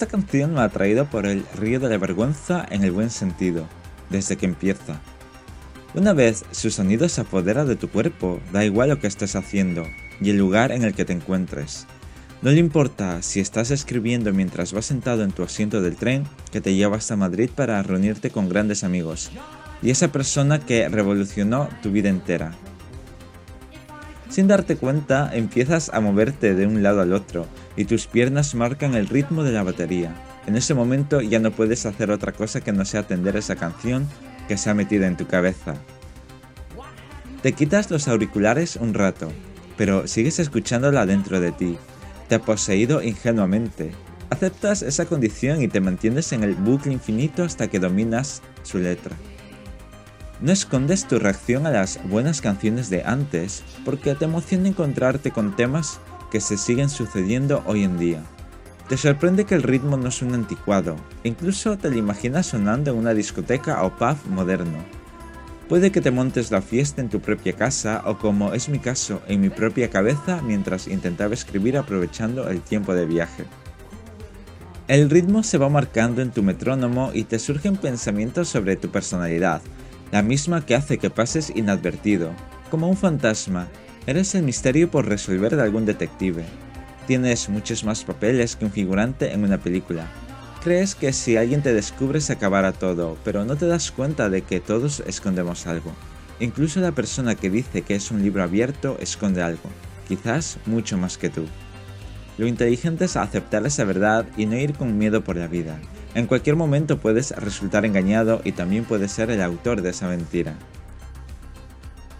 Esta canción me ha traído por el río de la vergüenza en el buen sentido, desde que empieza. Una vez su sonido se apodera de tu cuerpo, da igual lo que estés haciendo y el lugar en el que te encuentres. No le importa si estás escribiendo mientras vas sentado en tu asiento del tren que te lleva hasta Madrid para reunirte con grandes amigos y esa persona que revolucionó tu vida entera. Sin darte cuenta, empiezas a moverte de un lado al otro y tus piernas marcan el ritmo de la batería. En ese momento ya no puedes hacer otra cosa que no sea atender esa canción que se ha metido en tu cabeza. Te quitas los auriculares un rato, pero sigues escuchándola dentro de ti. Te ha poseído ingenuamente. Aceptas esa condición y te mantienes en el bucle infinito hasta que dominas su letra. No escondes tu reacción a las buenas canciones de antes porque te emociona encontrarte con temas que se siguen sucediendo hoy en día. Te sorprende que el ritmo no es un anticuado, incluso te lo imaginas sonando en una discoteca o pub moderno. Puede que te montes la fiesta en tu propia casa o como es mi caso, en mi propia cabeza mientras intentaba escribir aprovechando el tiempo de viaje. El ritmo se va marcando en tu metrónomo y te surgen pensamientos sobre tu personalidad, la misma que hace que pases inadvertido, como un fantasma. Eres el misterio por resolver de algún detective. Tienes muchos más papeles que un figurante en una película. Crees que si alguien te descubre se acabará todo, pero no te das cuenta de que todos escondemos algo. Incluso la persona que dice que es un libro abierto esconde algo, quizás mucho más que tú. Lo inteligente es aceptar esa verdad y no ir con miedo por la vida. En cualquier momento puedes resultar engañado y también puedes ser el autor de esa mentira.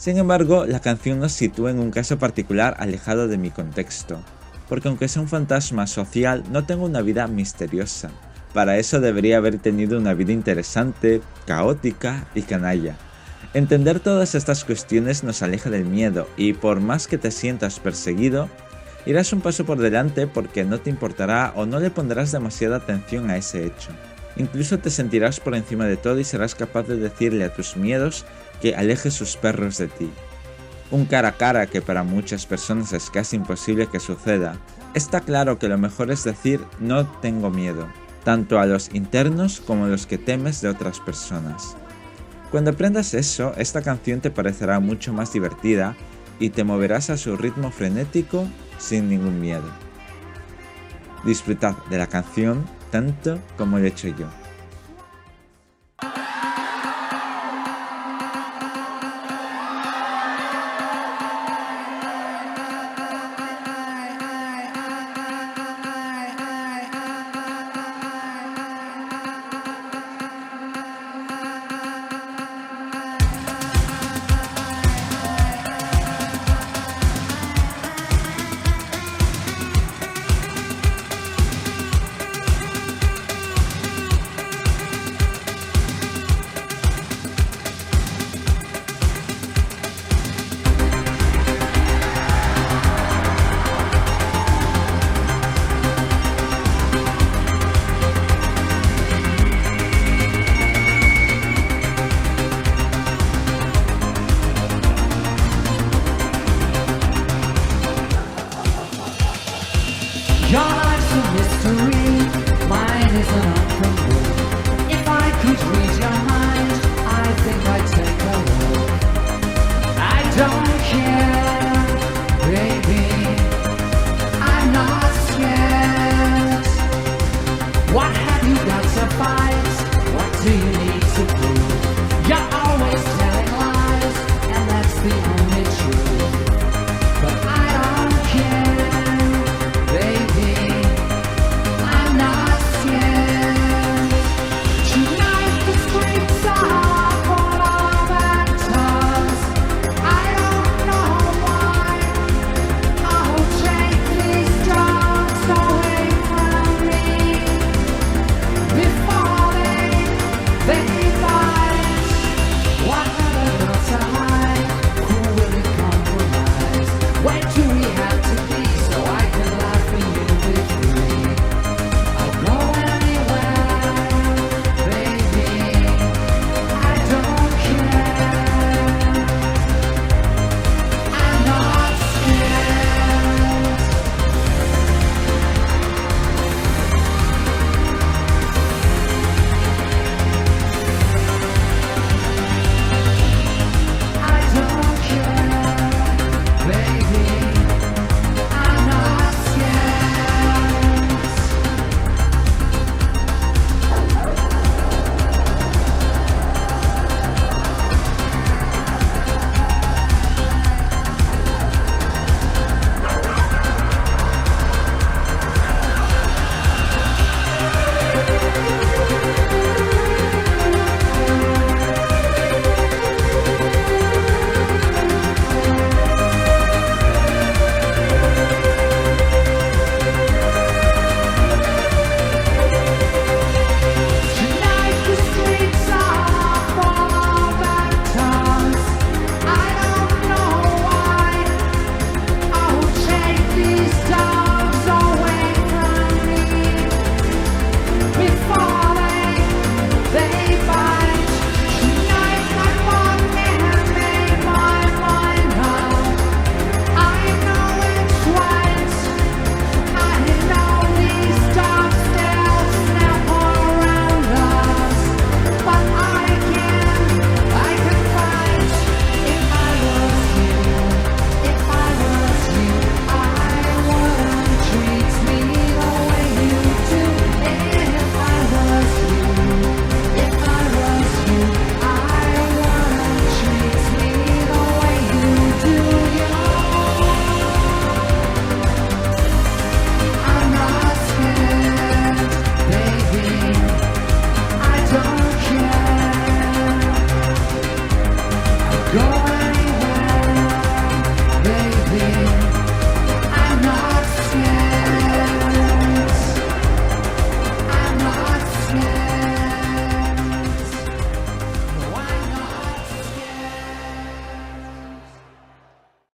Sin embargo, la canción nos sitúa en un caso particular alejado de mi contexto, porque aunque sea un fantasma social, no tengo una vida misteriosa. Para eso debería haber tenido una vida interesante, caótica y canalla. Entender todas estas cuestiones nos aleja del miedo y por más que te sientas perseguido, Irás un paso por delante porque no te importará o no le pondrás demasiada atención a ese hecho. Incluso te sentirás por encima de todo y serás capaz de decirle a tus miedos que aleje sus perros de ti. Un cara a cara que para muchas personas es casi imposible que suceda. Está claro que lo mejor es decir no tengo miedo, tanto a los internos como a los que temes de otras personas. Cuando aprendas eso, esta canción te parecerá mucho más divertida y te moverás a su ritmo frenético sin ningún miedo. Disfrutad de la canción tanto como lo he hecho yo. What have you got to fight? What do you need to prove? You're always telling lies, and that's the